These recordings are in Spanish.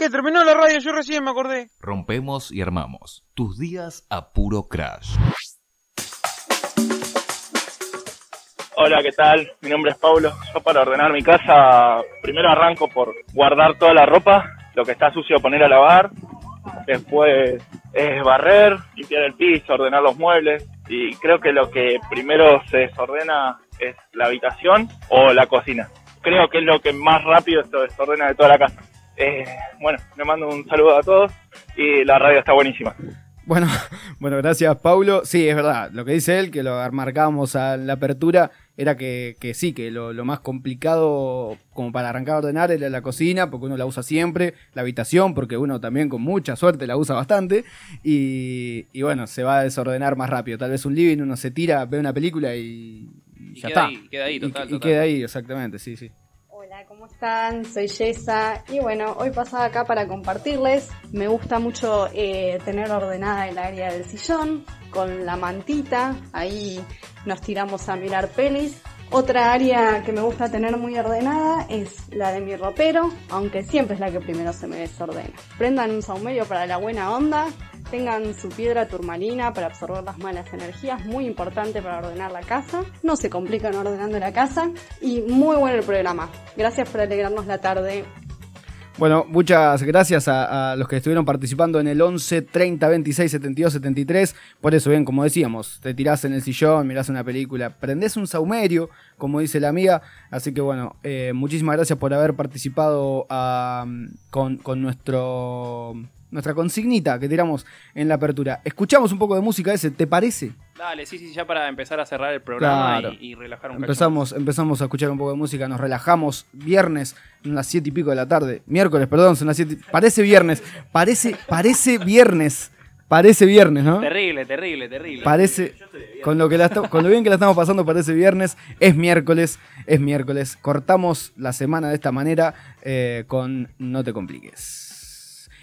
¿Qué? Terminó la radio, yo recién me acordé. Rompemos y armamos. Tus días a puro crash. Hola, ¿qué tal? Mi nombre es Paulo. Yo para ordenar mi casa, primero arranco por guardar toda la ropa, lo que está sucio poner a lavar, después es barrer, limpiar el piso, ordenar los muebles y creo que lo que primero se desordena es la habitación o la cocina. Creo que es lo que más rápido se desordena de toda la casa. Eh, bueno, le mando un saludo a todos y la radio está buenísima. Bueno, bueno, gracias Paulo. Sí, es verdad, lo que dice él, que lo marcábamos a la apertura, era que, que sí, que lo, lo, más complicado como para arrancar a ordenar era la cocina, porque uno la usa siempre, la habitación, porque uno también con mucha suerte la usa bastante, y, y bueno, se va a desordenar más rápido. Tal vez un living uno se tira, ve una película y, Y ya queda está. ahí, queda ahí, total, y, queda ahí, exactamente, sí, sí. ¿Cómo están? Soy Yesa y bueno, hoy pasaba acá para compartirles. Me gusta mucho eh, tener ordenada el área del sillón con la mantita, ahí nos tiramos a mirar pelis. Otra área que me gusta tener muy ordenada es la de mi ropero, aunque siempre es la que primero se me desordena. Prendan un saumerio para la buena onda, tengan su piedra turmalina para absorber las malas energías, muy importante para ordenar la casa. No se complican ordenando la casa y muy bueno el programa. Gracias por alegrarnos la tarde. Bueno, muchas gracias a, los que estuvieron participando en el 11 30 26 72 73. Por eso, bien, como decíamos, te tirás en el sillón, mirás una película, prendés un saumerio, como dice la amiga. Así que bueno, eh, muchísimas gracias por haber participado con, con nuestro nuestra consignita que tiramos en la apertura. Escuchamos un poco de música ese, ¿te parece? Dale, sí, sí, ya para empezar a cerrar el programa Claro. y, y relajar un cacho Empezamos, empezamos a escuchar un poco de música, nos relajamos. Viernes, son las siete y pico de la tarde. Miércoles, perdón, son las siete. Parece viernes. Parece, parece viernes. Parece viernes, ¿no? Terrible, terrible, terrible. Parece. Con lo, que la esta- con lo bien que la estamos pasando, parece viernes. Es miércoles. Es miércoles. Cortamos la semana de esta manera eh, con No te compliques.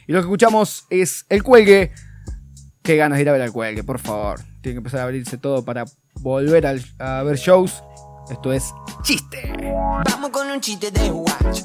Y lo que escuchamos es El Cuelgue. Qué ganas de ir a ver al Cuelgue, por favor. Tiene que empezar a abrirse todo para volver a ver shows. Esto es Chiste. Vamos con un chiste de watch.